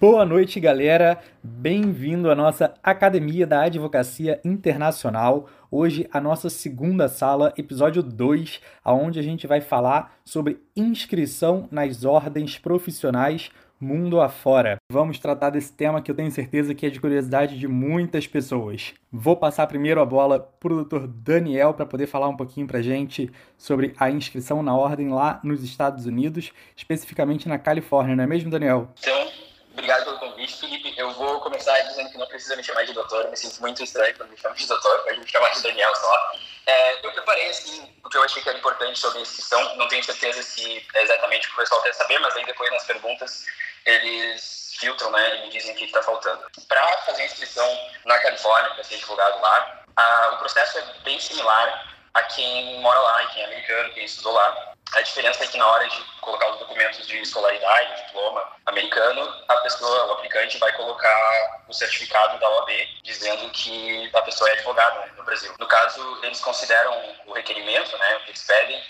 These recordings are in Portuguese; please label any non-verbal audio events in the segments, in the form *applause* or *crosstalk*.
Boa noite, galera. Bem-vindo à nossa Academia da Advocacia Internacional. Hoje a nossa segunda sala, episódio 2, aonde a gente vai falar sobre inscrição nas ordens profissionais mundo afora. Vamos tratar desse tema que eu tenho certeza que é de curiosidade de muitas pessoas. Vou passar primeiro a bola para o Dr. Daniel para poder falar um pouquinho para gente sobre a inscrição na ordem lá nos Estados Unidos, especificamente na Califórnia, não é mesmo, Daniel? Então, Obrigado pelo convite, Felipe. Eu vou começar dizendo que não precisa me chamar de doutor. Me sinto muito estranho quando me chamam de doutor, pode me chamar de Daniel só. É, eu preparei, assim, o que eu achei que era importante sobre a inscrição. Não tenho certeza se é exatamente o que o pessoal quer saber, mas aí depois nas perguntas eles filtram, né, e dizem o que está faltando. Para fazer a inscrição na Califórnia, para ser advogado lá, a, o processo é bem similar a quem mora lá, quem é americano, quem estudou lá. A diferença é que na hora de colocar os documentos de escolaridade, diploma americano, a pessoa, o aplicante, vai colocar o certificado da OAB dizendo que a pessoa é advogada né, no Brasil. No caso, eles consideram o requerimento, né, o que eles pedem,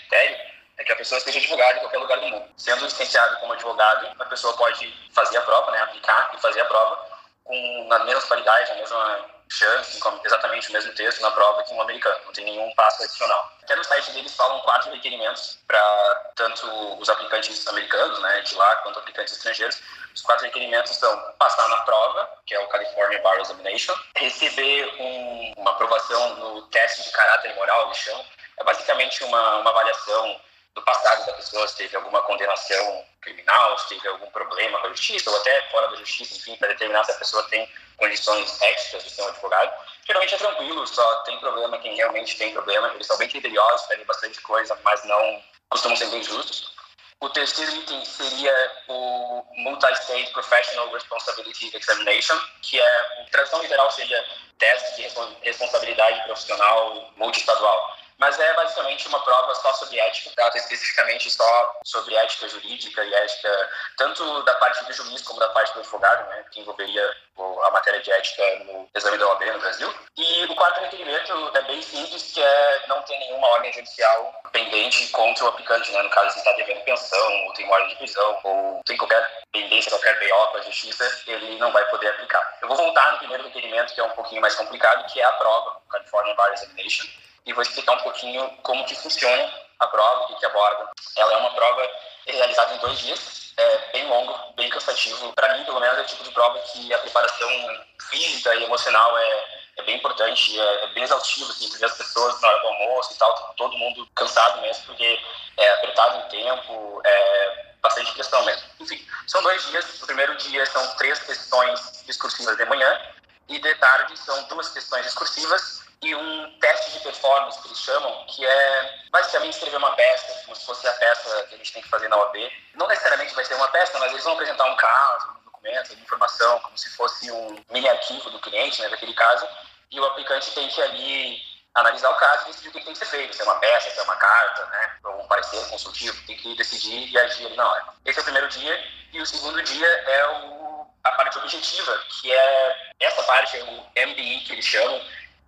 é que a pessoa esteja advogada em qualquer lugar do mundo. Sendo licenciado como advogado, a pessoa pode fazer a prova, né, aplicar e fazer a prova com nas mesmas qualidades, na mesma chance, com exatamente o mesmo texto na prova que um americano, não tem nenhum passo adicional. Até no site deles falam quatro requerimentos para tanto os aplicantes americanos, né, de lá, quanto aplicantes estrangeiros. Os quatro requerimentos são passar na prova, que é o California Bar Examination, receber um, uma aprovação no teste de caráter moral, eles chamam. É basicamente uma, uma avaliação do passado da pessoa, se teve alguma condenação criminal, se teve algum problema com a justiça, ou até fora da justiça, enfim, para determinar se a pessoa tem condições éticas de ser um advogado. Geralmente é tranquilo, só tem problema quem realmente tem problema. Eles são bem criteriosos, pedem bastante coisa, mas não costumam ser bem justos. O terceiro item seria o Multi-State Professional Responsibility Examination, que é, tradução literal seria teste de responsabilidade profissional multiestadual mas é basicamente uma prova só sobre ética, trata especificamente só sobre ética jurídica e ética tanto da parte do juiz como da parte do advogado, né, que envolveria a matéria de ética no exame da OAB no Brasil. E o quarto requerimento é bem simples, que é não ter nenhuma ordem judicial pendente contra o aplicante, né, no caso se está devendo pensão, ou tem ordem de prisão, ou tem qualquer pendência, qualquer BO com a justiça, ele não vai poder aplicar. Eu vou voltar no primeiro requerimento, que é um pouquinho mais complicado, que é a prova, California Bar Examination, e vou explicar um pouquinho como que funciona a prova, o que, aborda. Ela é uma prova realizada em dois dias, é bem longo, bem cansativo. Para mim, pelo menos, é o tipo de prova que a preparação física e emocional é, é bem importante, é, é bem exaustivo, assim, as pessoas na hora do almoço e tal, todo mundo cansado mesmo, porque é apertado em tempo, é bastante questão mesmo. Enfim, são dois dias. O primeiro dia são três questões discursivas de manhã e de tarde são duas questões discursivas e um teste de performance que eles chamam, que é basicamente escrever uma peça, como se fosse a peça que a gente tem que fazer na OAB. Não necessariamente vai ser uma peça, mas eles vão apresentar um caso, um documento, uma informação, como se fosse um mini arquivo do cliente, né, daquele caso, e o aplicante tem que ali analisar o caso e decidir o que tem que ser feito, se é uma peça, se é uma carta, né, ou um parecer consultivo, tem que decidir e agir ali na hora. Esse é o primeiro dia, e o segundo dia é o, a parte objetiva, que é essa parte, é o MBI que eles chamam,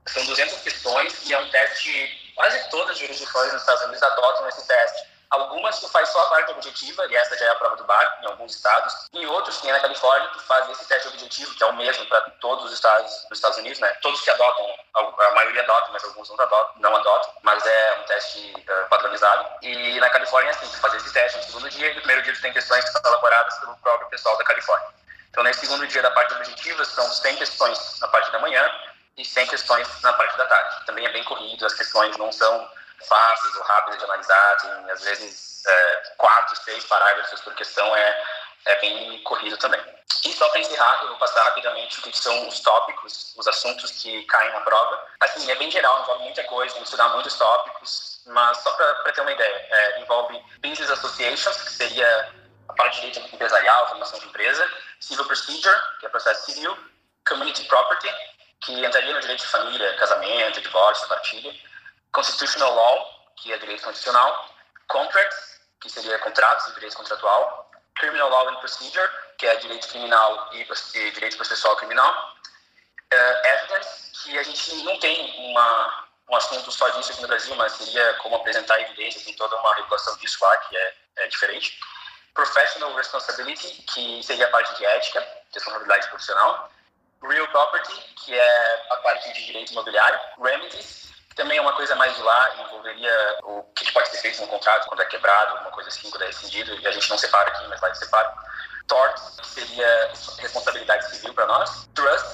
são 200 questões e é um teste, quase todas as jurisdições nos Estados Unidos adotam esse teste. Algumas tu faz só a parte objetiva, e essa já é a prova do BAC em alguns estados. E outros, que é na Califórnia, tu faz esse teste objetivo, que é o mesmo para todos os estados dos Estados Unidos, né? Todos que adotam, a maioria adota, mas alguns não adotam, não adotam, mas é um teste uh, padronizado. E na Califórnia assim, tu faz esse teste no segundo dia, e no primeiro dia tu tem questões que são elaboradas pelo próprio pessoal da Califórnia. Então, nesse segundo dia da parte objetiva, são 100 questões na parte da manhã, e sem questões na parte da tarde. Também é bem corrido, as questões não são fáceis ou rápidas de analisar, tem às vezes é, quatro, seis parágrafos por questão, é, é bem corrido também. E só para encerrar, eu vou passar rapidamente o que são os tópicos, os assuntos que caem na prova. Assim, é bem geral, envolve muita coisa, tem que estudar muitos tópicos, mas só para ter uma ideia, é, envolve Business Associations, que seria a parte de empresarial, formação de empresa, Civil Procedure, que é processo civil, Community Property, que entraria no direito de família, casamento, divórcio, partilha, constitutional law, que é direito constitucional, contracts, que seria contratos e direito contratual, criminal law and procedure, que é direito criminal e, e direito processual criminal, uh, evidence, que a gente não tem uma, um assunto só disso aqui no Brasil, mas seria como apresentar evidências, tem toda uma regulação disso lá que é, é diferente, professional responsibility, que seria a parte de ética, responsabilidade profissional. Real Property, que é a parte de direito imobiliário. Remedies, que também é uma coisa mais de lá, envolveria o que pode ser feito no contrato quando é quebrado, alguma coisa assim, quando é rescindido, e a gente não separa aqui, mas lá eles separam. Tort, que seria responsabilidade civil para nós. Trust,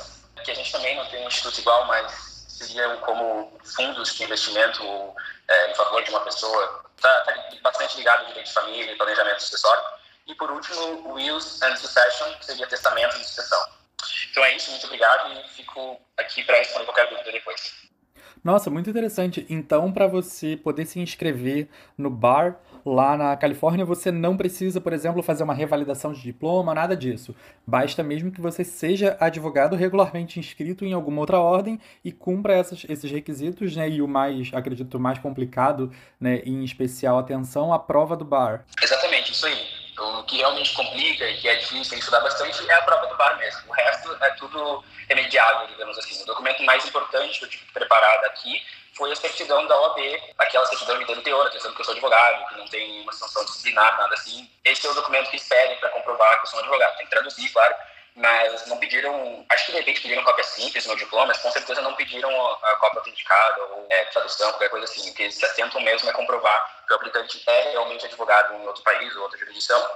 que a gente também não tem um instituto igual, mas seriam como fundos de investimento é, em favor de uma pessoa. Está tá bastante ligado ao direito de família e planejamento sucessório. E por último, Wills and Succession, que seria testamento e sucessão. Então é isso, muito obrigado e fico aqui para responder qualquer dúvida depois. Nossa, muito interessante. Então, para você poder se inscrever no bar lá na Califórnia, você não precisa, por exemplo, fazer uma revalidação de diploma, nada disso. Basta mesmo que você seja advogado regularmente inscrito em alguma outra ordem e cumpra essas, esses requisitos, né? E o mais, acredito, mais complicado, né, em especial atenção, a prova do bar. Exatamente, isso aí. O que realmente complica e que é difícil, tem que estudar bastante, é a prova do bar mesmo. O resto é tudo remediável, digamos assim. O documento mais importante que eu tive preparado aqui foi a certidão da OAB, aquela certidão de teor, atenção que eu sou advogado, que não tem nenhuma sanção disciplinar, nada assim. Esse é o documento que esperem para comprovar que eu sou um advogado. Tem que traduzir, claro, mas não pediram, acho que de repente pediram cópia simples no diploma, mas com certeza não pediram a, cópia autenticada ou é, tradução, qualquer coisa assim. O que eles se atentam mesmo é comprovar que o aplicante é realmente advogado em outro país ou outra jurisdição.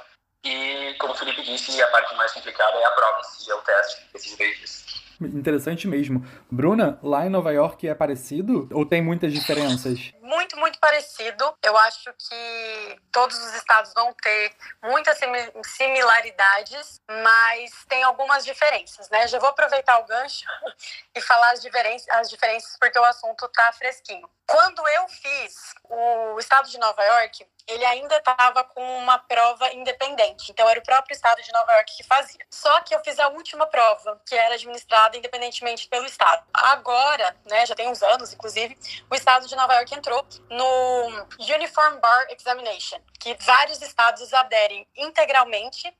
E, como o Felipe disse, a parte mais complicada é a prova em si, é o teste desses dois Interessante mesmo. Bruna, lá em Nova York é parecido ou tem muitas diferenças? Muito, muito parecido. Eu acho que todos os estados vão ter muitas similaridades, mas tem algumas diferenças, né? Já vou aproveitar o gancho *laughs* e falar as diferenças, as diferenças porque o assunto tá fresquinho. Quando eu fiz o estado de Nova York, ele ainda estava com uma prova independente. Então, era o próprio estado de Nova York que fazia. Só que eu fiz a última prova, que era administrada independentemente pelo estado. Agora, né, já tem uns anos, inclusive, o estado de Nova York entrou no Uniform Bar Examination, que vários estados aderem integralmente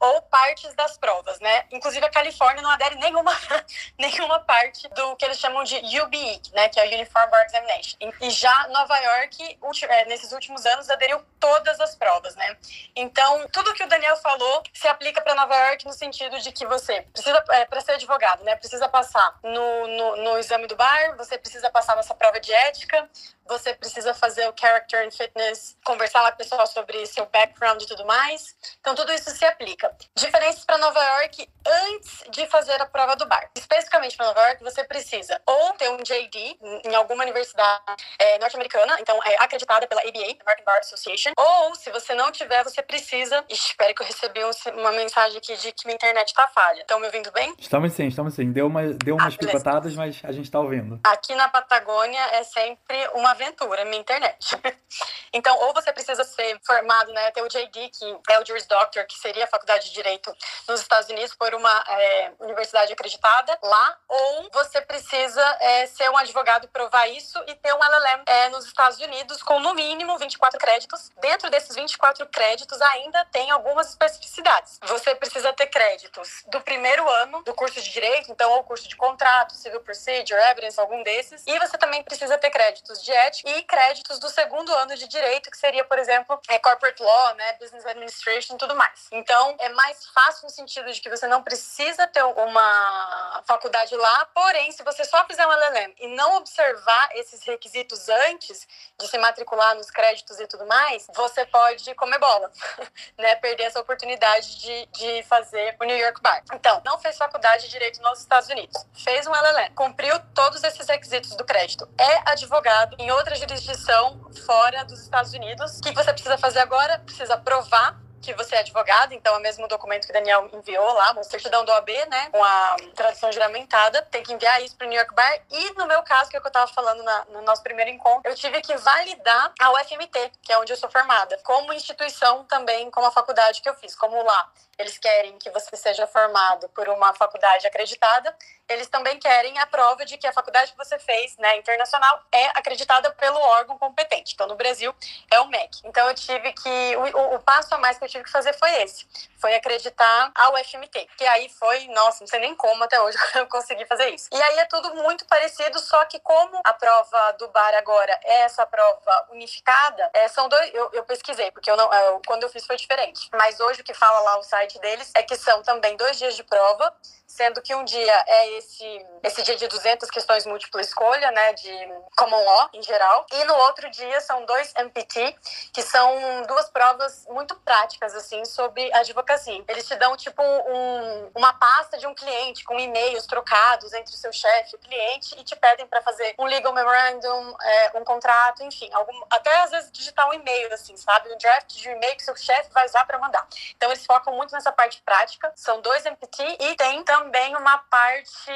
ou partes das provas, né? Inclusive a Califórnia não adere nenhuma, *laughs* nenhuma parte do que eles chamam de UBE, né? Que é o Uniform Bar Examination. E já Nova York, é, nesses últimos anos, aderiu todas as provas, né? Então, tudo que o Daniel falou se aplica para Nova York no sentido de que você precisa, é, para ser advogado, né? Precisa passar no, no, no exame do bar, você precisa passar nessa prova de ética, você precisa fazer o character and fitness, conversar lá com o pessoal sobre seu background e tudo mais. Então, tudo isso se aplica. Diferenças para Nova York antes de fazer a prova do bar. Especificamente para Nova York, você precisa ou ter um JD em alguma universidade é, norte-americana, então é acreditada pela ABA, American Bar Association, ou se você não tiver, você precisa. Ixi, espero que eu recebi uma mensagem aqui de que minha internet está falha. Estão me ouvindo bem? Estamos sim, estamos sim. Deu, uma, deu umas ah, picotadas, mas a gente está ouvindo. Aqui na Patagônia é sempre uma aventura, minha internet. *laughs* então, ou você precisa ser formado, né, ter o JD, que é o Juris Doctor, que seria a faculdade de Direito nos Estados Unidos, por uma é, universidade acreditada lá, ou você precisa é, ser um advogado provar isso e ter um LLM é, nos Estados Unidos com no mínimo 24 créditos. Dentro desses 24 créditos ainda tem algumas especificidades. Você precisa ter créditos do primeiro ano do curso de Direito, então ou curso de contrato, Civil Procedure, Evidence, algum desses. E você também precisa ter créditos de ética e créditos do segundo ano de direito, que seria, por exemplo, é corporate law, né, business administration e tudo mais. Então, é mais fácil no sentido de que você não precisa ter uma faculdade lá, porém, se você só fizer um LLM e não observar esses requisitos antes de se matricular nos créditos e tudo mais, você pode comer bola, *laughs* né, perder essa oportunidade de, de fazer o New York Bar. Então, não fez faculdade de direito nos Estados Unidos, fez um LLM, cumpriu todos esses requisitos do crédito, é advogado em outra jurisdição fora dos Estados Unidos. O que você precisa fazer agora? Precisa provar que você é advogado, então é o mesmo documento que o Daniel enviou lá, uma certidão do OAB, né, com a tradução juramentada, tem que enviar isso para o New York Bar. E no meu caso, que é o que eu estava falando na, no nosso primeiro encontro, eu tive que validar a UFMT, que é onde eu sou formada, como instituição também, como a faculdade que eu fiz, como lá eles querem que você seja formado por uma faculdade acreditada, eles também querem a prova de que a faculdade que você fez, né, internacional, é acreditada pelo órgão competente. Então, no Brasil, é o MEC. Então, eu tive que. O, o, passo a mais que eu tive que fazer foi esse: foi acreditar a UFMT. Que aí foi, nossa, não sei nem como até hoje *laughs* eu consegui fazer isso. E aí é tudo muito parecido, só que como a prova do bar agora é essa prova unificada, é, são dois. Eu, eu pesquisei, porque eu não, eu, quando eu fiz foi diferente. Mas hoje o que fala lá o site particularidade deles é que são também dois dias de prova, sendo que um dia é esse, esse dia de 200 questões múltipla escolha, né, de common law em geral, e no outro dia são dois MPT, que são duas provas muito práticas, assim, sobre advocacia. Eles te dão, tipo, um, uma pasta de um cliente com e-mails trocados entre o seu chefe e o cliente e te pedem para fazer um legal memorandum, é, um contrato, enfim, algum, até às vezes digitar um e-mail, assim, sabe? Um draft de e-mail que seu chefe vai usar para mandar. Então, eles focam muito nessa parte prática. São dois MPT e tem também uma parte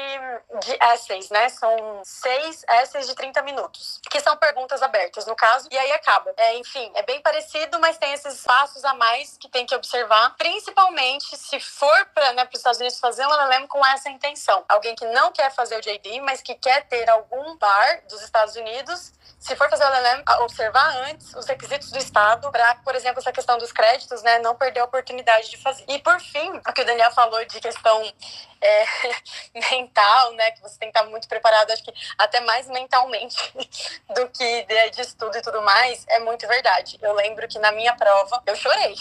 de essays, né? São seis essays de 30 minutos, que são perguntas abertas, no caso, e aí acaba. É, enfim, é bem parecido, mas tem esses passos a mais que tem que observar, principalmente se for para né, os Estados Unidos fazer um LLM com essa intenção. Alguém que não quer fazer o JD, mas que quer ter algum bar dos Estados Unidos se for fazer o LLM, observar antes os requisitos do Estado para, por exemplo, essa questão dos créditos, né, não perder a oportunidade de fazer. E por fim, o que o Daniel falou de questão é, *laughs* mental, né, que você tem que estar muito preparado, acho que até mais mentalmente *laughs* do que de, de estudo e tudo mais, é muito verdade. Eu lembro que na minha prova eu chorei.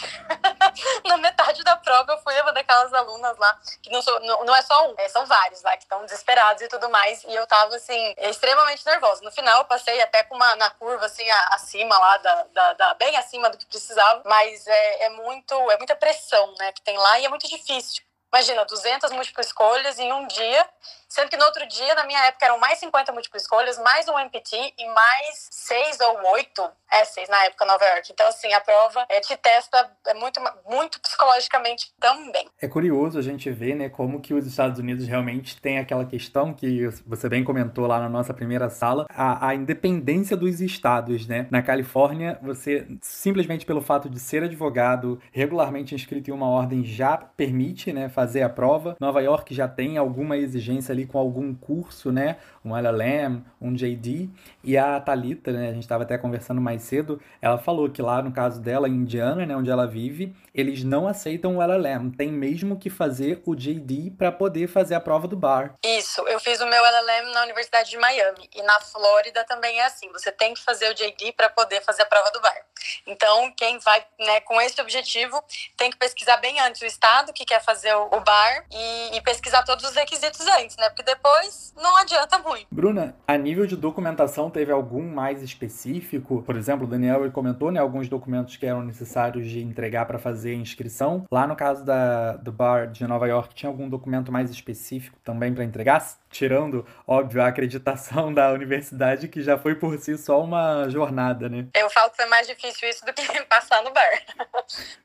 *laughs* na metade da prova eu fui uma daquelas alunas lá que não, sou, não, não é só um, é, são vários lá que estão desesperados e tudo mais, e eu tava assim extremamente nervosa. No final eu passei até com uma na curva assim acima lá da, da, da bem acima do que precisava, mas é, é muito é muita pressão, né, que tem lá e é muito difícil. Imagina, 200 múltiplas escolhas em um dia Sendo que no outro dia, na minha época, eram mais 50 múltiplas escolhas, mais um MPT e mais seis ou oito essays na época Nova York. Então, assim, a prova é, te testa é muito, muito psicologicamente também. É curioso a gente ver, né, como que os Estados Unidos realmente tem aquela questão que você bem comentou lá na nossa primeira sala, a, a independência dos estados, né? Na Califórnia, você, simplesmente pelo fato de ser advogado, regularmente inscrito em uma ordem, já permite, né, fazer a prova. Nova York já tem alguma exigência ali com algum curso, né? Um LLM, um JD. E a Talita, né? A gente estava até conversando mais cedo. Ela falou que lá no caso dela, em Indiana, né? Onde ela vive, eles não aceitam o LLM. Tem mesmo que fazer o JD para poder fazer a prova do bar. Isso. Eu fiz o meu LLM na Universidade de Miami e na Flórida também é assim. Você tem que fazer o JD para poder fazer a prova do bar. Então, quem vai né, com esse objetivo tem que pesquisar bem antes o estado que quer fazer o bar e, e pesquisar todos os requisitos antes, né? Porque depois não adianta muito. Bruna, a nível de documentação, teve algum mais específico? Por exemplo, o Daniel comentou, né, alguns documentos que eram necessários de entregar para fazer a inscrição. Lá no caso da, do bar de Nova York, tinha algum documento mais específico também para entregar? Tirando, óbvio, a acreditação da universidade, que já foi por si só uma jornada, né? Eu falo que foi mais difícil isso do que *laughs* passar no bar.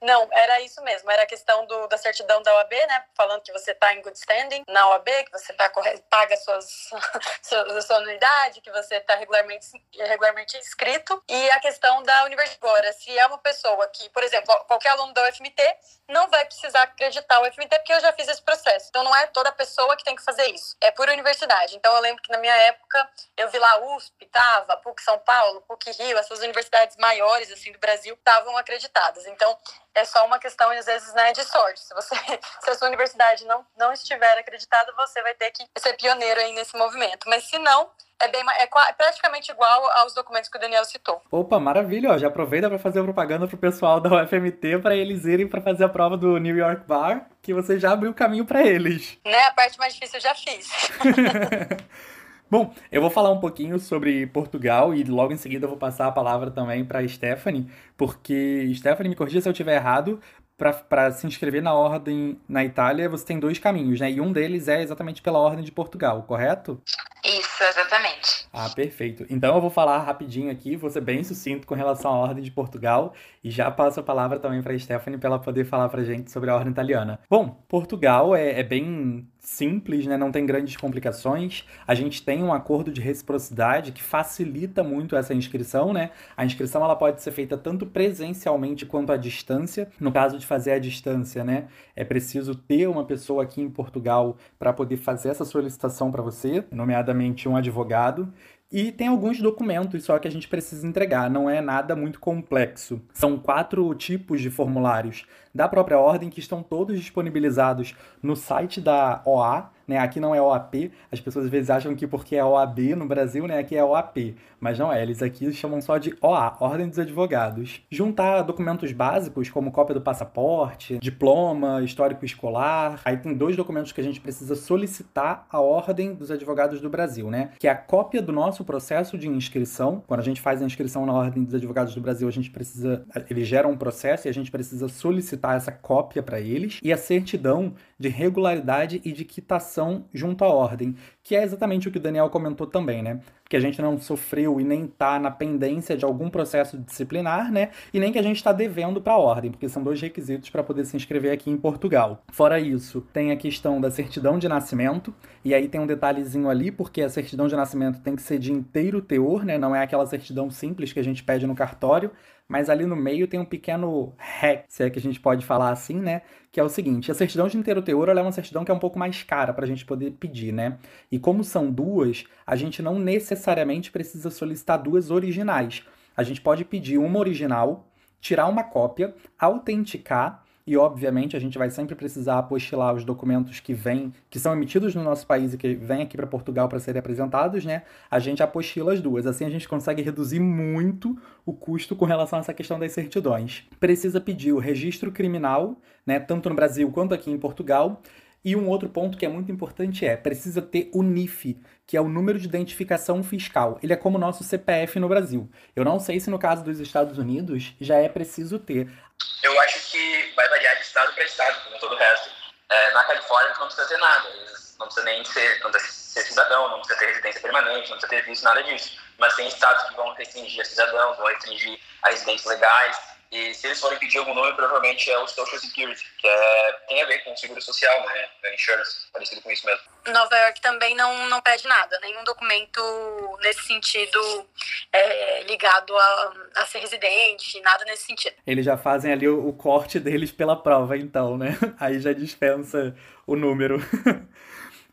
Não, era isso mesmo. Era a questão do, da certidão da OAB, né? Falando que você está em good standing na OAB, que você tá, paga suas, *laughs* sua, sua anuidade, que você está regularmente, regularmente inscrito. E a questão da universidade. Agora, se é uma pessoa que, por exemplo, qualquer aluno da UFMT não vai precisar acreditar o UFMT, porque eu já fiz esse processo. Então, não é toda pessoa que tem que fazer isso. É por universidade. Então eu lembro que na minha época eu vi lá USP, tava, PUC São Paulo, PUC Rio, essas universidades maiores assim do Brasil estavam acreditadas. Então é só uma questão às vezes né, de sorte. Se você *laughs* se a sua universidade não não estiver acreditada, você vai ter que ser pioneiro aí nesse movimento. Mas se não, é, bem, é, é praticamente igual aos documentos que o Daniel citou. Opa, maravilha! Ó, já aproveita para fazer propaganda pro pessoal da UFMT para eles irem para fazer a prova do New York Bar, que você já abriu o caminho para eles. Né, a parte mais difícil eu já fiz. *laughs* Bom, eu vou falar um pouquinho sobre Portugal e logo em seguida eu vou passar a palavra também para Stephanie, porque Stephanie me corrija se eu estiver errado, para se inscrever na ordem na Itália, você tem dois caminhos, né? E um deles é exatamente pela ordem de Portugal, correto? Isso, exatamente. Ah, perfeito. Então eu vou falar rapidinho aqui, vou ser bem sucinto com relação à ordem de Portugal e já passo a palavra também para a Stephanie para ela poder falar para gente sobre a ordem italiana. Bom, Portugal é, é bem simples, né? não tem grandes complicações. A gente tem um acordo de reciprocidade que facilita muito essa inscrição, né? A inscrição ela pode ser feita tanto presencialmente quanto à distância. No caso de fazer à distância, né, é preciso ter uma pessoa aqui em Portugal para poder fazer essa solicitação para você, nomeadamente um advogado. E tem alguns documentos só que a gente precisa entregar, não é nada muito complexo. São quatro tipos de formulários. Da própria ordem que estão todos disponibilizados no site da OA, né? Aqui não é OAP, as pessoas às vezes acham que porque é OAB no Brasil, né? Aqui é OAP, mas não é, eles aqui chamam só de OA, Ordem dos Advogados. Juntar documentos básicos como cópia do passaporte, diploma, histórico escolar. Aí tem dois documentos que a gente precisa solicitar à Ordem dos Advogados do Brasil, né? Que é a cópia do nosso processo de inscrição. Quando a gente faz a inscrição na Ordem dos Advogados do Brasil, a gente precisa, eles geram um processo e a gente precisa solicitar essa cópia para eles e a certidão de regularidade e de quitação junto à ordem, que é exatamente o que o Daniel comentou também, né? Que a gente não sofreu e nem está na pendência de algum processo disciplinar, né? E nem que a gente está devendo para a ordem, porque são dois requisitos para poder se inscrever aqui em Portugal. Fora isso, tem a questão da certidão de nascimento, e aí tem um detalhezinho ali, porque a certidão de nascimento tem que ser de inteiro teor, né? Não é aquela certidão simples que a gente pede no cartório mas ali no meio tem um pequeno hack, se é que a gente pode falar assim, né? Que é o seguinte: a certidão de inteiro teor é uma certidão que é um pouco mais cara para a gente poder pedir, né? E como são duas, a gente não necessariamente precisa solicitar duas originais. A gente pode pedir uma original, tirar uma cópia, autenticar e obviamente a gente vai sempre precisar apostilar os documentos que vêm, que são emitidos no nosso país e que vêm aqui para Portugal para serem apresentados, né? A gente apostila as duas. Assim a gente consegue reduzir muito o custo com relação a essa questão das certidões. Precisa pedir o registro criminal, né, tanto no Brasil quanto aqui em Portugal. E um outro ponto que é muito importante é, precisa ter o NIF, que é o número de identificação fiscal. Ele é como o nosso CPF no Brasil. Eu não sei se no caso dos Estados Unidos já é preciso ter. Eu acho que vai variar de estado para estado, como todo o resto. É, na Califórnia não precisa ter nada, não precisa nem ser, não precisa ser cidadão, não precisa ter residência permanente, não precisa ter visto, nada disso. Mas tem estados que vão restringir a cidadãos, vão restringir a residências legais, e se eles forem pedir algum nome, provavelmente é o Social Security, que é, tem a ver com o seguro social, né? É insurance, parecido com isso mesmo. Nova York também não, não pede nada, nenhum documento nesse sentido é, ligado a, a ser residente, nada nesse sentido. Eles já fazem ali o, o corte deles pela prova, então, né? *laughs* Aí já dispensa o número. *laughs*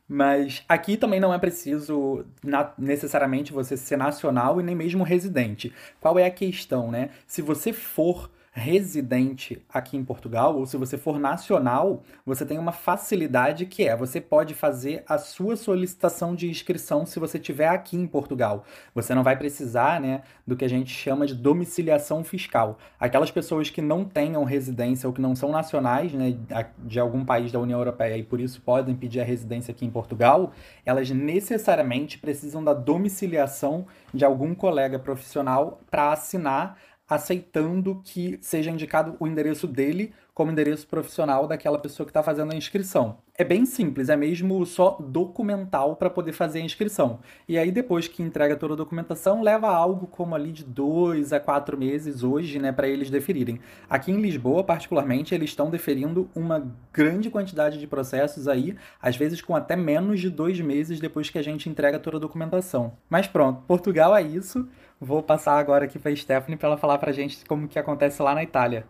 Mas aqui também não é preciso na, necessariamente você ser nacional e nem mesmo residente. Qual é a questão, né? Se você for residente aqui em Portugal, ou se você for nacional, você tem uma facilidade que é, você pode fazer a sua solicitação de inscrição se você estiver aqui em Portugal. Você não vai precisar, né, do que a gente chama de domiciliação fiscal. Aquelas pessoas que não tenham residência ou que não são nacionais, né, de algum país da União Europeia e por isso podem pedir a residência aqui em Portugal, elas necessariamente precisam da domiciliação de algum colega profissional para assinar aceitando que seja indicado o endereço dele como endereço profissional daquela pessoa que está fazendo a inscrição. É bem simples, é mesmo só documental para poder fazer a inscrição. E aí, depois que entrega toda a documentação, leva algo como ali de dois a quatro meses hoje, né, para eles deferirem. Aqui em Lisboa, particularmente, eles estão deferindo uma grande quantidade de processos aí, às vezes com até menos de dois meses depois que a gente entrega toda a documentação. Mas pronto, Portugal é isso. Vou passar agora aqui para a Stephanie para ela falar para a gente como que acontece lá na Itália.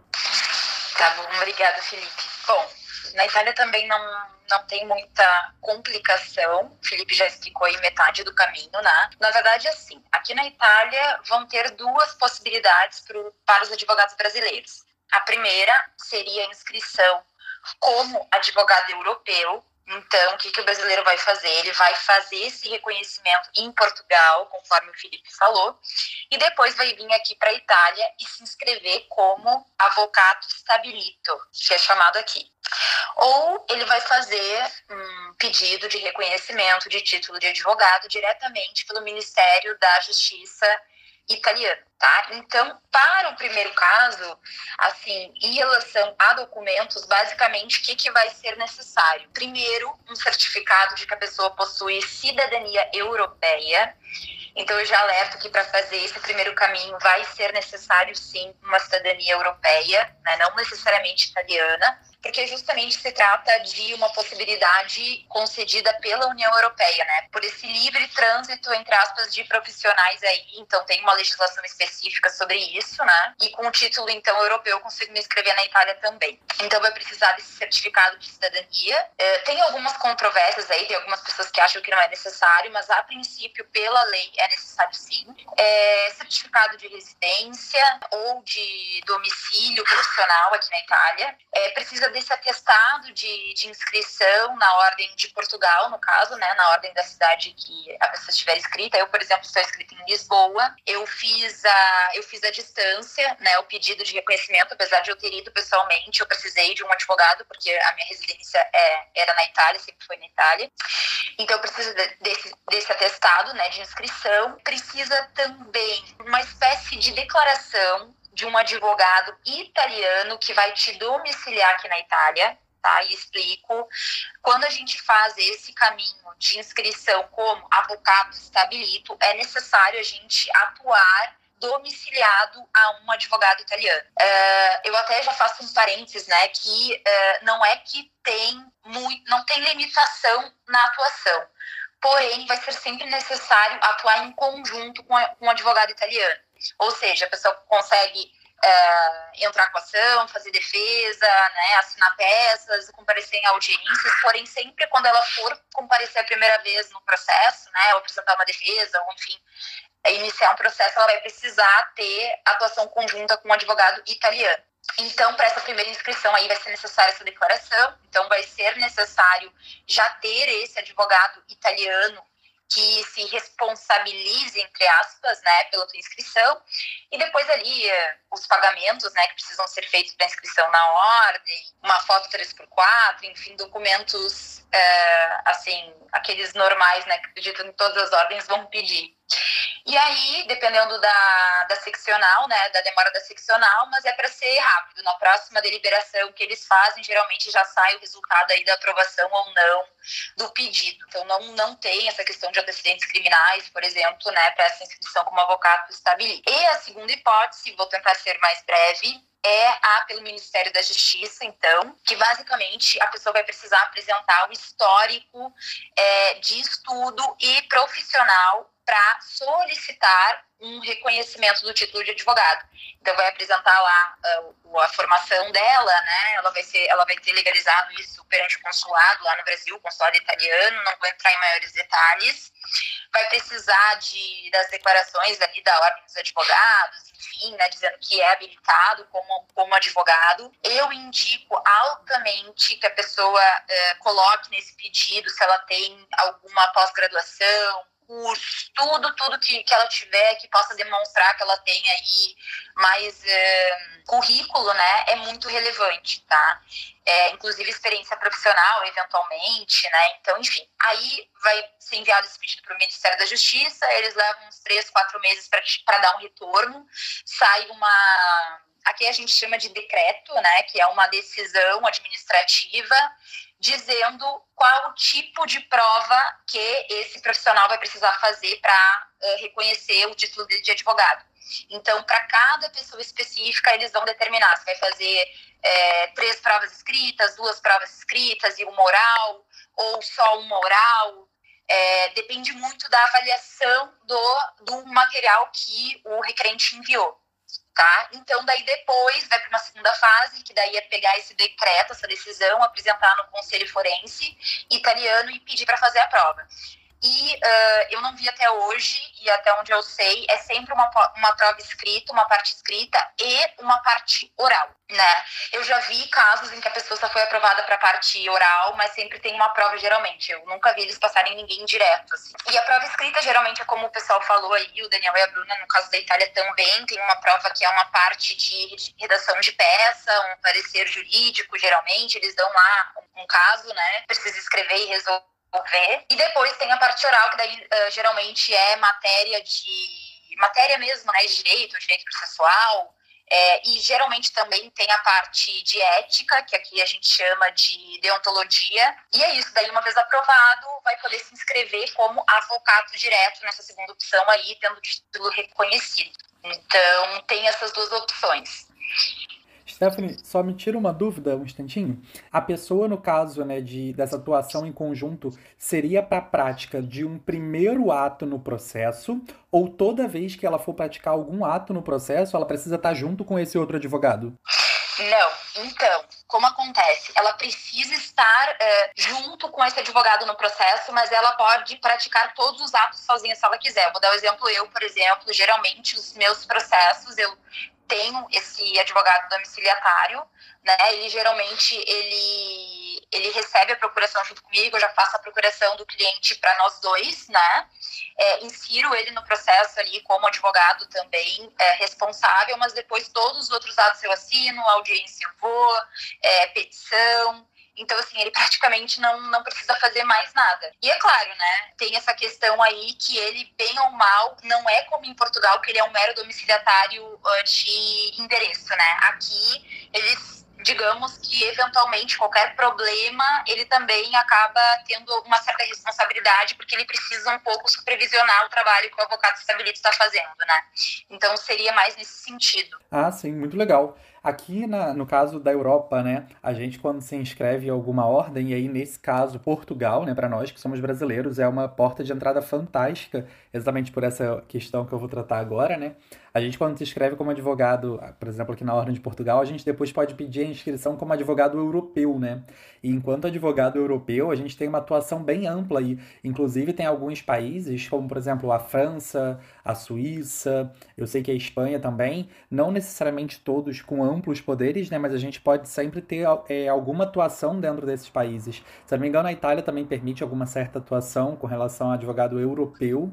Tá bom, obrigada, Felipe. Bom, na Itália também não, não tem muita complicação. O Felipe já explicou aí metade do caminho, né? Na verdade, assim, aqui na Itália vão ter duas possibilidades pro, para os advogados brasileiros. A primeira seria a inscrição como advogado europeu então, o que, que o brasileiro vai fazer? Ele vai fazer esse reconhecimento em Portugal, conforme o Felipe falou, e depois vai vir aqui para a Itália e se inscrever como avocato stabilito, que é chamado aqui. Ou ele vai fazer um pedido de reconhecimento de título de advogado diretamente pelo Ministério da Justiça italiano, tá? Então, para o primeiro caso, assim, em relação a documentos, basicamente, o que, que vai ser necessário? Primeiro, um certificado de que a pessoa possui cidadania europeia. Então, eu já alerto que para fazer esse primeiro caminho vai ser necessário, sim, uma cidadania europeia, né? não necessariamente italiana. Porque justamente se trata de uma possibilidade concedida pela União Europeia, né? Por esse livre trânsito, entre aspas, de profissionais aí. Então, tem uma legislação específica sobre isso, né? E com o título, então, europeu, eu consigo me inscrever na Itália também. Então, vai precisar desse certificado de cidadania. É, tem algumas controvérsias aí, tem algumas pessoas que acham que não é necessário, mas a princípio, pela lei, é necessário sim. É, certificado de residência ou de domicílio profissional aqui na Itália. É, precisa desse atestado de, de inscrição na ordem de Portugal, no caso, né, na ordem da cidade que a pessoa estiver escrita. Eu, por exemplo, estou escrita em Lisboa. Eu fiz a, eu fiz a distância, né, o pedido de reconhecimento, apesar de eu ter ido pessoalmente, eu precisei de um advogado porque a minha residência é, era na Itália, sempre foi na Itália. Então, eu preciso de, desse, desse atestado, né, de inscrição. Precisa também uma espécie de declaração de um advogado italiano que vai te domiciliar aqui na Itália, tá? E explico. Quando a gente faz esse caminho de inscrição como avocado estabilito, é necessário a gente atuar domiciliado a um advogado italiano. Uh, eu até já faço um parênteses, né, que uh, não é que tem muito, não tem limitação na atuação, porém vai ser sempre necessário atuar em conjunto com, a, com um advogado italiano. Ou seja, a pessoa consegue é, entrar com ação, fazer defesa, né, assinar peças, comparecer em audiências, porém sempre quando ela for comparecer a primeira vez no processo, né, ou apresentar uma defesa, ou enfim, iniciar um processo, ela vai precisar ter atuação conjunta com um advogado italiano. Então, para essa primeira inscrição aí vai ser necessária essa declaração, então vai ser necessário já ter esse advogado italiano que se responsabilize, entre aspas, né, pela tua inscrição, e depois ali eh, os pagamentos, né, que precisam ser feitos para inscrição na ordem, uma foto 3x4, enfim, documentos, eh, assim, aqueles normais, né, que acredito em todas as ordens vão pedir. E aí, dependendo da, da seccional, né, da demora da seccional, mas é para ser rápido. Na próxima deliberação que eles fazem, geralmente já sai o resultado aí da aprovação ou não do pedido. Então, não, não tem essa questão de antecedentes criminais, por exemplo, né, para essa inscrição como avocado estabiliza. E a segunda hipótese, vou tentar ser mais breve, é a pelo Ministério da Justiça, então, que basicamente a pessoa vai precisar apresentar o histórico é, de estudo e profissional para solicitar um reconhecimento do título de advogado. Então vai apresentar lá uh, a formação dela, né? Ela vai ser, ela vai ter legalizado isso perante o consulado lá no Brasil, o consulado italiano. Não vou entrar em maiores detalhes. Vai precisar de das declarações ali da ordem dos advogados, enfim, né? Dizendo que é habilitado como como advogado. Eu indico altamente que a pessoa uh, coloque nesse pedido se ela tem alguma pós-graduação curso, tudo, tudo que, que ela tiver que possa demonstrar que ela tem aí mais é, currículo, né, é muito relevante, tá? É, inclusive experiência profissional, eventualmente, né? Então, enfim, aí vai ser enviado esse pedido para o Ministério da Justiça, eles levam uns três, quatro meses para dar um retorno, sai uma aqui a gente chama de decreto, né, que é uma decisão administrativa dizendo qual o tipo de prova que esse profissional vai precisar fazer para eh, reconhecer o título de advogado. Então, para cada pessoa específica, eles vão determinar se vai fazer é, três provas escritas, duas provas escritas e uma oral, ou só uma oral. É, depende muito da avaliação do, do material que o requerente enviou tá? Então, daí depois vai para uma segunda fase, que daí é pegar esse decreto, essa decisão, apresentar no Conselho Forense italiano e pedir para fazer a prova. E uh, eu não vi até hoje, e até onde eu sei, é sempre uma, uma prova escrita, uma parte escrita e uma parte oral, né? Eu já vi casos em que a pessoa só foi aprovada para a parte oral, mas sempre tem uma prova, geralmente. Eu nunca vi eles passarem ninguém direto, assim. E a prova escrita, geralmente, é como o pessoal falou aí, o Daniel e a Bruna, no caso da Itália também, tem uma prova que é uma parte de redação de peça, um parecer jurídico, geralmente, eles dão lá um, um caso, né? Precisa escrever e resolver ver. E depois tem a parte oral, que daí uh, geralmente é matéria de. matéria mesmo, né? Direito, direito processual. É, e geralmente também tem a parte de ética, que aqui a gente chama de deontologia. E é isso, daí uma vez aprovado, vai poder se inscrever como avocado direto nessa segunda opção aí, tendo o título reconhecido. Então, tem essas duas opções Stephanie, só me tira uma dúvida um instantinho. A pessoa, no caso né, de, dessa atuação em conjunto, seria para a prática de um primeiro ato no processo, ou toda vez que ela for praticar algum ato no processo, ela precisa estar junto com esse outro advogado? Não, então, como acontece? Ela precisa estar uh, junto com esse advogado no processo, mas ela pode praticar todos os atos sozinha se ela quiser. Vou dar um exemplo, eu, por exemplo, geralmente os meus processos, eu tenho esse advogado domiciliatário, né? Ele geralmente ele ele recebe a procuração junto comigo, eu já faço a procuração do cliente para nós dois, né? É, insiro ele no processo ali como advogado também é, responsável, mas depois todos os outros atos eu assino, audiência eu vou, é, petição, então, assim, ele praticamente não, não precisa fazer mais nada. E é claro, né? Tem essa questão aí que ele, bem ou mal, não é como em Portugal, que ele é um mero domiciliatário uh, de endereço, né? Aqui, eles digamos que eventualmente qualquer problema ele também acaba tendo uma certa responsabilidade porque ele precisa um pouco supervisionar o trabalho que o advogado estabilito está fazendo, né? Então seria mais nesse sentido. Ah, sim, muito legal. Aqui na, no caso da Europa, né, a gente quando se inscreve em alguma ordem, e aí nesse caso Portugal, né, para nós que somos brasileiros, é uma porta de entrada fantástica, exatamente por essa questão que eu vou tratar agora, né? A gente quando se inscreve como advogado, por exemplo, aqui na Ordem de Portugal, a gente depois pode pedir a inscrição como advogado europeu, né? E enquanto advogado europeu, a gente tem uma atuação bem ampla e inclusive tem alguns países, como por exemplo a França, a Suíça, eu sei que a Espanha também, não necessariamente todos com amplos poderes, né? Mas a gente pode sempre ter é, alguma atuação dentro desses países. Se não me engano, a Itália também permite alguma certa atuação com relação ao advogado europeu.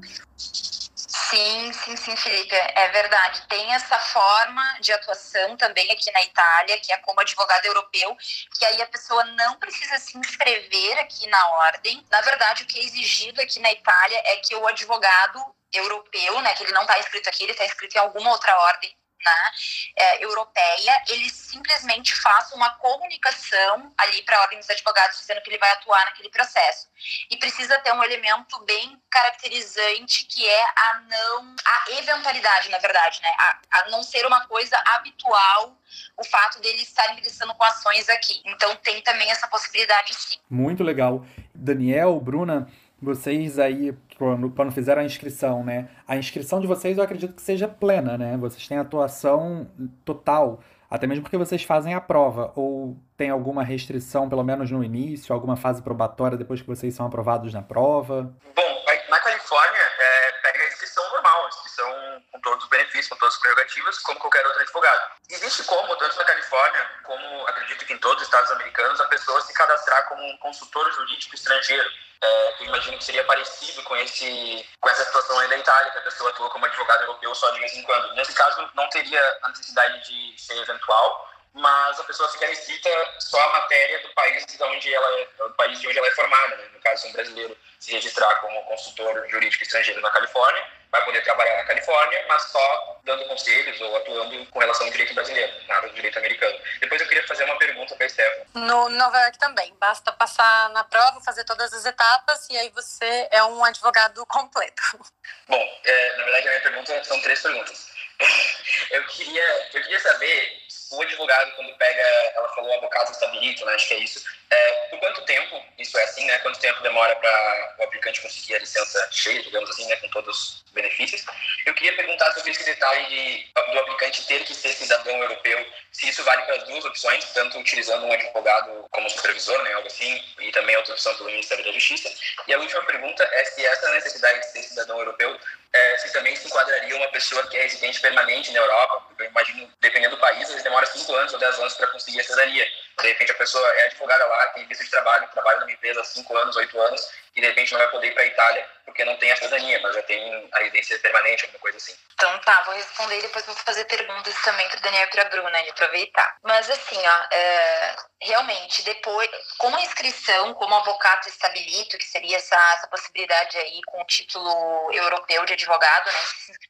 Sim, sim, sim, Felipe, é verdade. Tem essa forma de atuação também aqui na Itália, que é como advogado europeu, que aí a pessoa não precisa se inscrever aqui na ordem. Na verdade, o que é exigido aqui na Itália é que o advogado europeu, né, que ele não está inscrito aqui, ele está inscrito em alguma outra ordem né, é, europeia, ele simplesmente faça uma comunicação ali para a Ordem dos Advogados dizendo que ele vai atuar naquele processo. E precisa ter um elemento bem caracterizante que é a não a eventualidade, na verdade, né, a, a não ser uma coisa habitual o fato dele estar ingressando com ações aqui. Então tem também essa possibilidade sim. Muito legal. Daniel, Bruna, vocês aí, quando, quando fizeram a inscrição, né? A inscrição de vocês eu acredito que seja plena, né? Vocês têm atuação total, até mesmo porque vocês fazem a prova. Ou tem alguma restrição, pelo menos no início, alguma fase probatória depois que vocês são aprovados na prova? Bom, na Califórnia, é, pega a inscrição normal, a inscrição com todos os benefícios, com todas as prerrogativas, como qualquer outro advogado. Existe como, tanto na Califórnia, como acredito que em todos os estados americanos, a pessoa se cadastrar como um consultor jurídico estrangeiro é, que eu imagino que seria parecido com, esse, com essa situação aí da Itália, que a pessoa atua como advogado europeu só de vez em quando. Nesse caso, não teria a necessidade de ser eventual, mas a pessoa fica restrita só à matéria do país de onde ela é, do país de onde ela é formada. Né? No caso, um brasileiro se registrar como consultor jurídico estrangeiro na Califórnia, vai poder trabalhar na Califórnia, mas só dando conselhos ou atuando com relação ao direito brasileiro, nada do direito americano. Depois eu queria fazer uma pergunta para a Stefan. No Nova York também, basta passar na prova, fazer todas as etapas e aí você é um advogado completo. *laughs* Bom, é, na verdade a minha pergunta são três perguntas. *laughs* eu queria, eu queria saber o advogado, quando pega, ela falou avocado estabilito, né, acho que é isso. É, por quanto tempo isso é assim, né? Quanto tempo demora para o aplicante conseguir a licença cheia, digamos assim, né, com todos os benefícios? Eu queria perguntar sobre esse detalhe de, do aplicante ter que ser cidadão europeu, se isso vale para as duas opções, tanto utilizando um advogado como supervisor, né, algo assim, e também outra opção pelo Ministério da Justiça. E a última pergunta é se essa necessidade de ser cidadão europeu é, se também se enquadraria uma pessoa que é residente permanente na Europa. Eu imagino, dependendo do país, eles demoram 5 anos ou 10 anos para conseguir a cidadania. De repente a pessoa é advogada lá, tem visto de trabalho, trabalha numa empresa há 5 anos, 8 anos, e de repente não vai poder ir para a Itália porque não tem a cidadania, mas já tem a residência permanente, alguma coisa assim. Então tá, vou responder e depois vou fazer perguntas também para o Daniel e para a Bruna, e aproveitar. Mas assim, ó, é, realmente, depois, com a inscrição como avocato estabilito, que seria essa, essa possibilidade aí com o título europeu de advogado, né,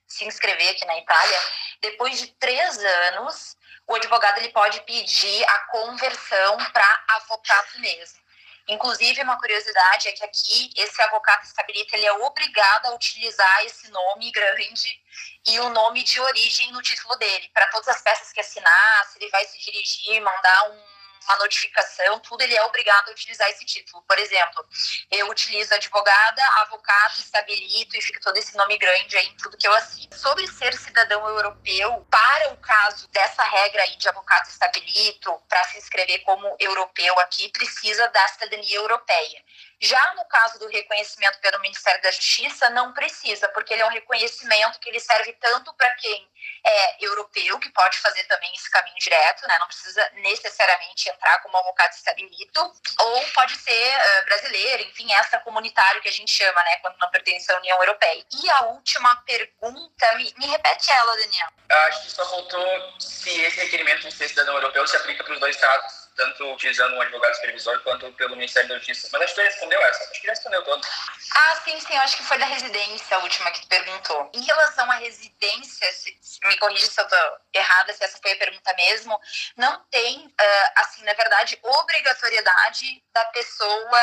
se inscrever aqui na Itália, depois de três anos, o advogado ele pode pedir a conversão para avocato mesmo. Inclusive, uma curiosidade é que aqui esse avocado estabilita ele é obrigado a utilizar esse nome grande e o nome de origem no título dele. Para todas as peças que assinar, se ele vai se dirigir, mandar um uma notificação, tudo ele é obrigado a utilizar esse título. Por exemplo, eu utilizo advogada, avocado, estabilito e fica todo esse nome grande aí em tudo que eu assino. Sobre ser cidadão europeu, para o caso dessa regra aí de avocado estabilito, para se inscrever como europeu aqui, precisa da cidadania europeia. Já no caso do reconhecimento pelo Ministério da Justiça, não precisa, porque ele é um reconhecimento que ele serve tanto para quem é europeu, que pode fazer também esse caminho direto, né? não precisa necessariamente entrar como avocado estabilito, ou pode ser uh, brasileiro, enfim, extra comunitário que a gente chama, né, quando não pertence à União Europeia. E a última pergunta, me, me repete ela, Daniel. Acho que só faltou se esse requerimento de ser cidadão europeu se aplica para os dois casos tanto utilizando um advogado supervisor quanto pelo Ministério da Justiça. Mas acho que tu respondeu essa, acho que já respondeu todo. Ah, sim, sim, acho que foi da residência a última que tu perguntou. Em relação à residência, se, me corrija se eu tô errada, se essa foi a pergunta mesmo, não tem, uh, assim, na verdade, obrigatoriedade da pessoa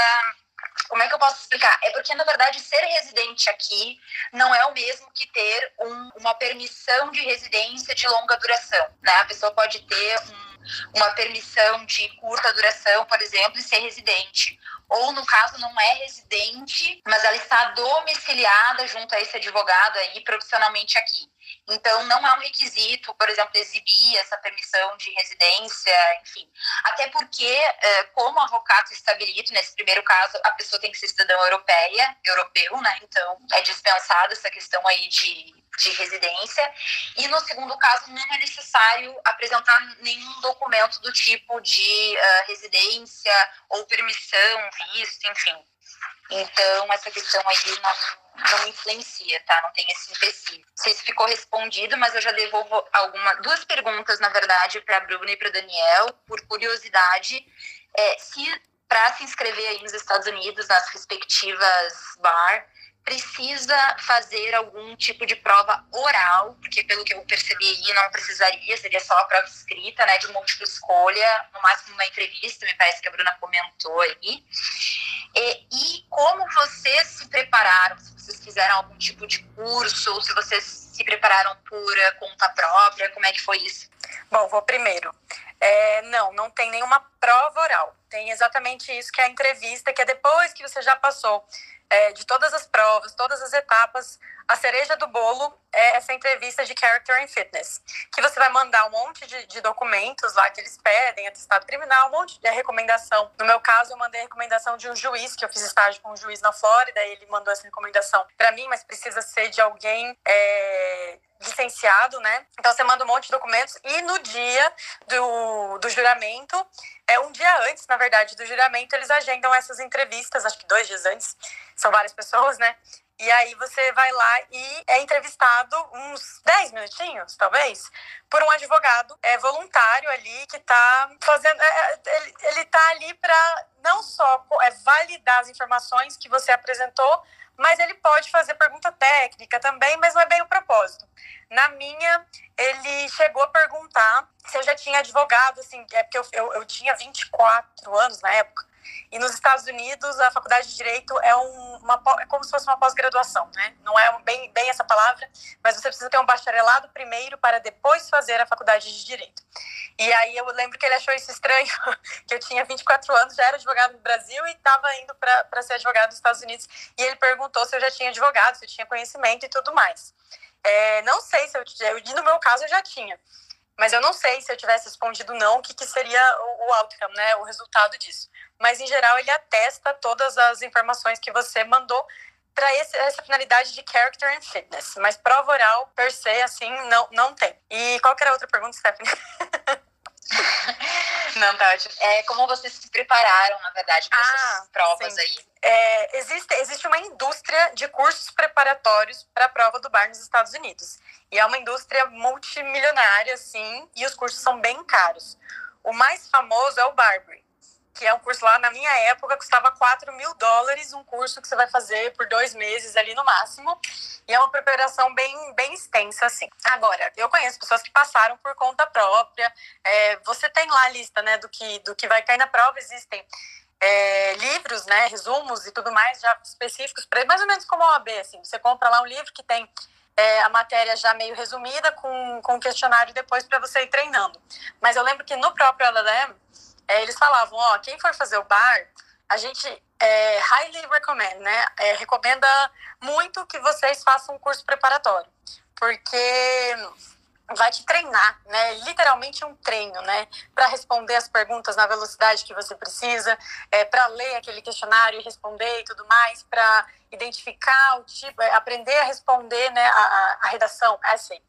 como é que eu posso explicar? É porque, na verdade, ser residente aqui não é o mesmo que ter um, uma permissão de residência de longa duração. Né? A pessoa pode ter um uma permissão de curta duração, por exemplo, e ser residente. Ou, no caso, não é residente, mas ela está domiciliada junto a esse advogado aí profissionalmente aqui. Então, não é um requisito, por exemplo, exibir essa permissão de residência, enfim. Até porque, eh, como avocado estabilito, nesse primeiro caso, a pessoa tem que ser cidadã europeia, europeu, né? Então, é dispensada essa questão aí de de residência. E no segundo caso, não é necessário apresentar nenhum documento do tipo de uh, residência ou permissão, visto, enfim. Então, essa questão aí não, não influencia, tá? Não tem esse empecilho. Não sei se ficou respondido, mas eu já devolvo alguma, duas perguntas, na verdade, para a Bruna e para Daniel, por curiosidade. É, se para se inscrever aí nos Estados Unidos, nas respectivas bar, precisa fazer algum tipo de prova oral, porque pelo que eu percebi não precisaria, seria só a prova escrita, né, de múltipla escolha, no máximo uma entrevista, me parece que a Bruna comentou aí. E, e como vocês se prepararam, se vocês fizeram algum tipo de curso, ou se vocês se prepararam por conta própria, como é que foi isso? Bom, vou primeiro. É, não, não tem nenhuma prova oral. Tem exatamente isso que é a entrevista, que é depois que você já passou é, de todas as provas, todas as etapas, a cereja do bolo é essa entrevista de Character and Fitness, que você vai mandar um monte de, de documentos lá que eles pedem, atestado criminal, um monte de recomendação. No meu caso, eu mandei recomendação de um juiz, que eu fiz estágio com um juiz na Flórida, e ele mandou essa recomendação para mim, mas precisa ser de alguém é, licenciado, né? Então você manda um monte de documentos e no dia do, do juramento, é um dia antes, na verdade, do juramento, eles agendam essas entrevistas, acho que dois dias antes, são várias pessoas, né? E aí você vai lá e é entrevistado uns 10 minutinhos, talvez, por um advogado é voluntário ali que está fazendo. É, é, ele, ele tá ali para não só é, validar as informações que você apresentou, mas ele pode fazer pergunta técnica também, mas não é bem o propósito. Na minha, ele chegou a perguntar se eu já tinha advogado, assim, é porque eu, eu, eu tinha 24 anos na época, e nos Estados Unidos, a faculdade de Direito é, um, uma, é como se fosse uma pós-graduação, né? Não é bem, bem essa palavra, mas você precisa ter um bacharelado primeiro para depois fazer a faculdade de Direito. E aí eu lembro que ele achou isso estranho, *laughs* que eu tinha 24 anos, já era advogado no Brasil e estava indo para ser advogado nos Estados Unidos. E ele perguntou se eu já tinha advogado, se eu tinha conhecimento e tudo mais. É, não sei se eu, eu, no meu caso, eu já tinha. Mas eu não sei se eu tivesse respondido não, o que, que seria o, o outcome, né, o resultado disso. Mas, em geral, ele atesta todas as informações que você mandou para essa finalidade de character and fitness. Mas prova oral, per se, assim, não, não tem. E qual era a outra pergunta, Stephanie? *laughs* *laughs* Não, tá ótimo. É, como vocês se prepararam, na verdade, para ah, essas provas sim. aí? É, existe, existe uma indústria de cursos preparatórios para a prova do bar nos Estados Unidos. E é uma indústria multimilionária, sim, e os cursos são bem caros. O mais famoso é o Barbary que é um curso lá, na minha época, custava 4 mil dólares, um curso que você vai fazer por dois meses ali no máximo. E é uma preparação bem, bem extensa, assim. Agora, eu conheço pessoas que passaram por conta própria. É, você tem lá a lista, né, do que, do que vai cair na prova, existem é, livros, né, resumos e tudo mais já específicos para mais ou menos como a OAB, assim, você compra lá um livro que tem é, a matéria já meio resumida com, com questionário depois para você ir treinando. Mas eu lembro que no próprio LLM é, eles falavam, ó, quem for fazer o bar, a gente é, highly recommend, né, é, recomenda muito que vocês façam um curso preparatório, porque vai te treinar, né? Literalmente um treino, né? Para responder as perguntas na velocidade que você precisa, é, para ler aquele questionário e responder e tudo mais, para identificar o tipo, é, aprender a responder, né? A, a redação, essay,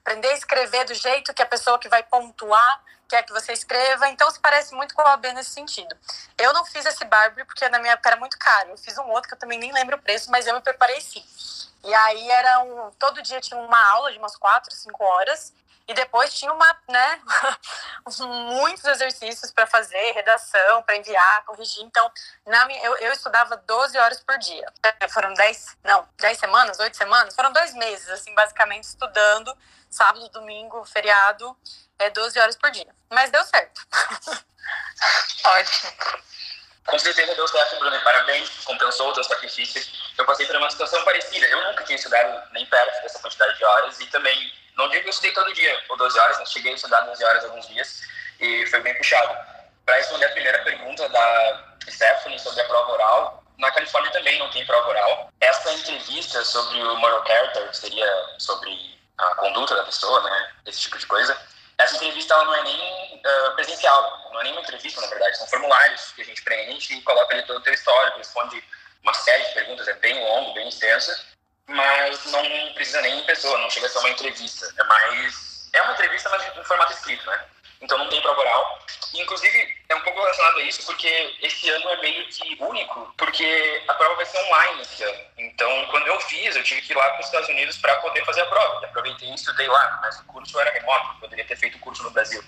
aprender a escrever do jeito que a pessoa que vai pontuar quer que você escreva. Então se parece muito com a OAB nesse sentido. Eu não fiz esse Barbie porque na minha época era muito caro. Eu fiz um outro que eu também nem lembro o preço, mas eu me preparei sim. E aí era um, todo dia tinha uma aula de umas quatro, cinco horas. E depois tinha uma, né, *laughs* muitos exercícios para fazer, redação, para enviar, corrigir. Então, na minha, eu, eu estudava 12 horas por dia. Foram 10, não, 10 semanas, 8 semanas, foram dois meses, assim, basicamente estudando, sábado, domingo, feriado, é 12 horas por dia. Mas deu certo. *laughs* Ótimo. Com certeza deu certo, Bruno. Parabéns, compensou o teu sacrifício. Eu passei por uma situação parecida. Eu nunca tinha estudado nem perto dessa quantidade de horas e também, não eu estudei todo dia, ou 12 horas, mas cheguei a estudar 12 horas alguns dias e foi bem puxado. Para responder a primeira pergunta da Stephanie sobre a prova oral, na Califórnia também não tem prova oral. Essa entrevista sobre o moral character, que seria sobre a conduta da pessoa, né, esse tipo de coisa, essa entrevista ela não é nem uh, presencial, não é nem uma entrevista, na verdade, são formulários que a gente preenche e coloca ali todo o teu histórico, responde uma série de perguntas, é bem longo, bem extensa, mas não precisa nem em pessoa, não chega a ser uma entrevista, é mais... é uma entrevista, mas em formato escrito, né? Então não tem prova oral. Inclusive, é um pouco relacionado a isso, porque esse ano é meio que único, porque a prova vai ser online esse ano. Então, quando eu fiz, eu tive que ir lá para os Estados Unidos para poder fazer a prova. Eu aproveitei e estudei lá, mas o curso era remoto, poderia ter feito o curso no Brasil.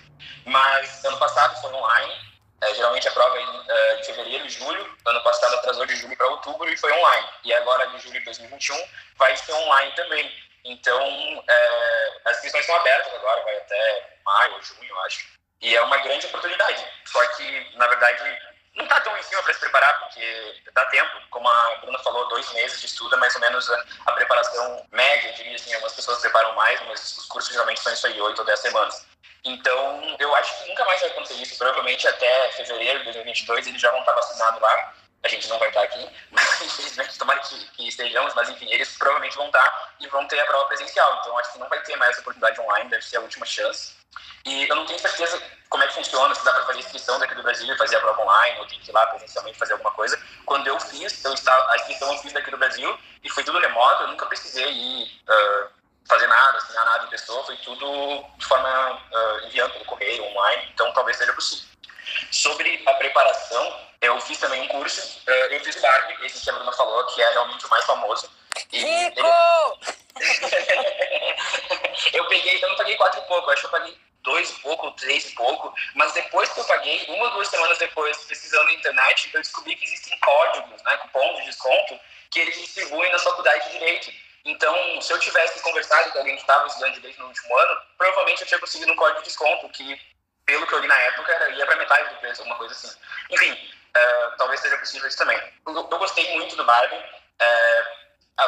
Mas ano passado foi online. É, geralmente a prova é em, é, em fevereiro julho. Ano passado atrasou de julho para outubro e foi online. E agora, de julho de 2021, vai ser online também. Então, é, as inscrições estão abertas agora, vai até maio junho, acho. E é uma grande oportunidade. Só que, na verdade, não está tão em cima para se preparar, porque dá tempo. Como a Bruna falou, dois meses de estudo é mais ou menos a, a preparação média, eu diria assim. Algumas pessoas preparam mais, mas os cursos geralmente são isso aí, oito ou dez semanas. Então, eu acho que nunca mais vai acontecer isso. Provavelmente até fevereiro de 2022 eles já vão estar vacinados lá a gente não vai estar aqui, *laughs* mas infelizmente, tomara que, que, estejamos, mas enfim, eles provavelmente vão estar e vão ter a prova presencial, então acho que não vai ter mais oportunidade online, deve ser a última chance. E eu não tenho certeza como é que funciona, se dá para fazer inscrição daqui do Brasil e fazer a prova online, ou tem que ir lá presencialmente fazer alguma coisa. Quando eu fiz, eu estava, a inscrição eu fiz daqui do Brasil e foi tudo remoto, eu nunca precisei ir uh, fazer nada, assinar nada em pessoa, foi tudo de forma uh, enviando pelo correio, online, então talvez seja possível. Sobre a preparação, eu fiz também um curso, eh, eu fiz o Barbie, esse que a Bruna falou, que é realmente o mais famoso. E Rico! Ele... *laughs* eu peguei, eu não paguei quatro e pouco, acho que eu paguei dois e pouco, três e pouco, mas depois que eu paguei, uma ou duas semanas depois, pesquisando na internet, eu descobri que existem códigos, né, cupons de desconto, que eles distribuem na faculdade de Direito. Então, se eu tivesse conversado com alguém que estava estudando Direito no último ano, provavelmente eu tinha conseguido um código de desconto, que pelo que eu li na época, era, ia para metade do preço, alguma coisa assim. Enfim, uh, talvez seja possível isso também. Eu, eu gostei muito do Barbie. Uh,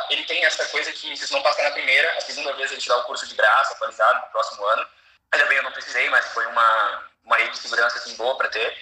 ele tem essa coisa que se não passar na primeira, a segunda vez ele te dá o curso de graça, atualizado, no próximo ano. Ainda bem, eu não precisei, mas foi uma, uma rede de segurança assim, boa para ter.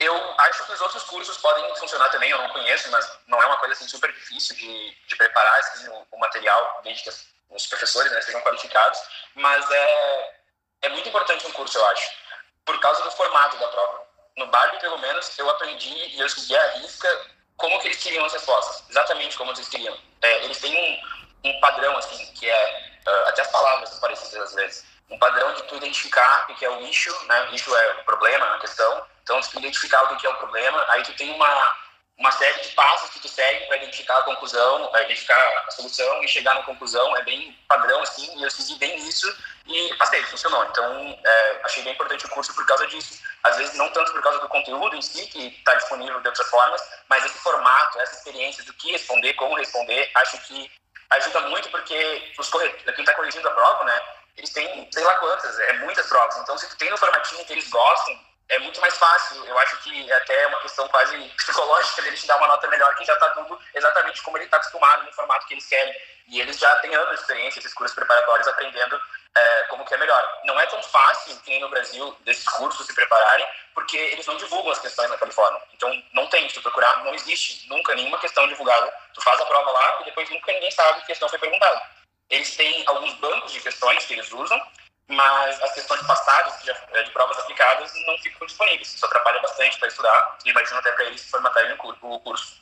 Eu acho que os outros cursos podem funcionar também, eu não conheço, mas não é uma coisa assim, super difícil de, de preparar assim, o, o material, desde que os professores né, sejam qualificados. Mas é, é muito importante um curso, eu acho por causa do formato da prova. No Barbie, pelo menos, eu aprendi e eu segui a risca como que eles queriam as respostas, exatamente como eles queriam. É, eles têm um, um padrão, assim, que é, uh, até as palavras são parecidas às vezes, um padrão de tu identificar o que é o issue, né, issue é o problema, a questão, então tu identificar o que é o problema, aí tu tem uma uma série de passos que tu segue para identificar a conclusão, para identificar a solução e chegar na conclusão. É bem padrão, assim, e eu segui bem isso e passei, funcionou. Então, é, achei bem importante o curso por causa disso. Às vezes, não tanto por causa do conteúdo em si, que está disponível de outras formas, mas esse formato, essa experiência do que responder, como responder, acho que ajuda muito porque os corretores, quem está corrigindo a prova, né, eles têm sei lá quantas, é muitas provas. Então, se tu tem no formatinho que eles gostam, é muito mais fácil. Eu acho que é até uma questão quase psicológica dele te dar uma nota melhor que já está tudo exatamente como ele está acostumado no formato que eles querem. E eles já têm anos de experiência, esses cursos preparatórios, aprendendo é, como que é melhor. Não é tão fácil, que nem no Brasil, desses cursos se prepararem, porque eles não divulgam as questões na Califórnia. Então, não tem, se tu procurar, não existe nunca nenhuma questão divulgada. Tu faz a prova lá e depois nunca ninguém sabe que questão foi perguntada. Eles têm alguns bancos de questões que eles usam, mas as questões passadas, de, eh, de provas aplicadas, não ficam disponíveis. Isso atrapalha bastante para estudar, e imagino até para eles formatarem o curso.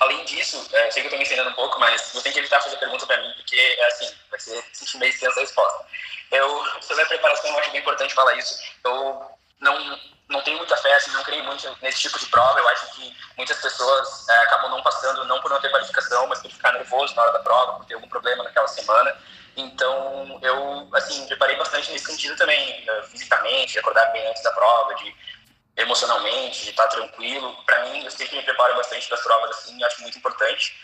Além disso, é, sei que eu estou me ensinando um pouco, mas você tem que evitar fazer pergunta para mim, porque é assim, vai ser meio extensa a resposta. Eu, sobre a preparação, eu acho bem importante falar isso. Eu não, não tenho muita fé, assim, não creio muito nesse tipo de prova. Eu acho que muitas pessoas é, acabam não passando, não por não ter qualificação, mas por ficar nervoso na hora da prova, por ter algum problema naquela semana. Então, eu, assim, me preparei bastante nesse sentido também, uh, fisicamente, de acordar bem antes da prova, de emocionalmente, de estar tranquilo. Para mim, eu sempre me preparo bastante para as provas, assim, acho muito importante.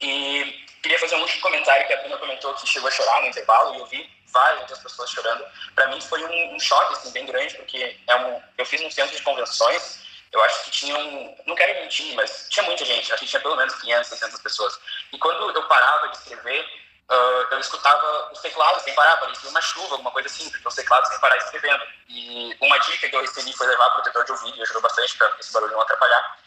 E queria fazer um último comentário que a Bruna comentou que chegou a chorar no intervalo e eu vi várias outras pessoas chorando. Para mim foi um, um, choque assim bem grande porque é um, eu fiz um centro de convenções. Eu acho que tinham, não quero mentir, mas tinha muita gente. Acho que tinha pelo menos 500, 600 pessoas. E quando eu parava de escrever, uh, eu escutava os teclados sem parar, parecia uma chuva, alguma coisa assim, porque os teclados sem parar escrevendo. E uma dica que eu recebi foi levar protetor de ouvido, e ajudou bastante para esse barulho não atrapalhar.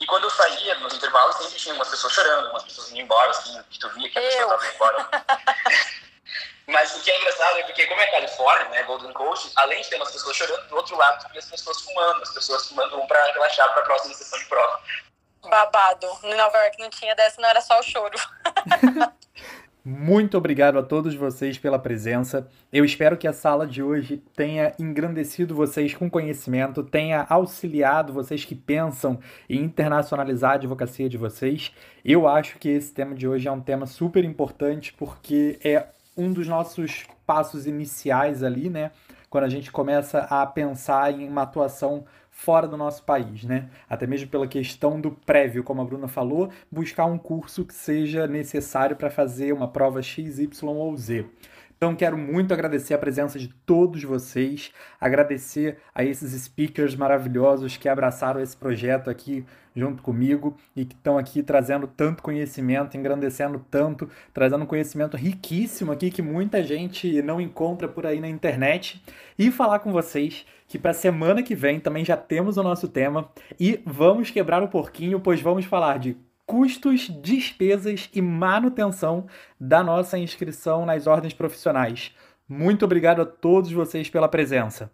E quando eu saía, nos intervalos, sempre tinha umas pessoas chorando, umas pessoas indo embora, assim, que tu via que a pessoa estava indo embora. *laughs* Mas o que é engraçado é porque, como é Califórnia, né, Golden Coast, além de ter umas pessoas chorando, do outro lado tu via as pessoas fumando, as pessoas fumando um para relaxar para a próxima sessão de prova. Babado. No Nova York não tinha dessa, não era só o choro. *laughs* Muito obrigado a todos vocês pela presença. Eu espero que a sala de hoje tenha engrandecido vocês com conhecimento, tenha auxiliado vocês que pensam em internacionalizar a advocacia de vocês. Eu acho que esse tema de hoje é um tema super importante porque é um dos nossos passos iniciais ali, né? Quando a gente começa a pensar em uma atuação fora do nosso país, né? Até mesmo pela questão do prévio, como a Bruna falou, buscar um curso que seja necessário para fazer uma prova X, Y ou Z. Então quero muito agradecer a presença de todos vocês, agradecer a esses speakers maravilhosos que abraçaram esse projeto aqui junto comigo e que estão aqui trazendo tanto conhecimento, engrandecendo tanto, trazendo conhecimento riquíssimo aqui que muita gente não encontra por aí na internet. E falar com vocês que para semana que vem também já temos o nosso tema e vamos quebrar o porquinho, pois vamos falar de custos, despesas e manutenção da nossa inscrição nas ordens profissionais. Muito obrigado a todos vocês pela presença.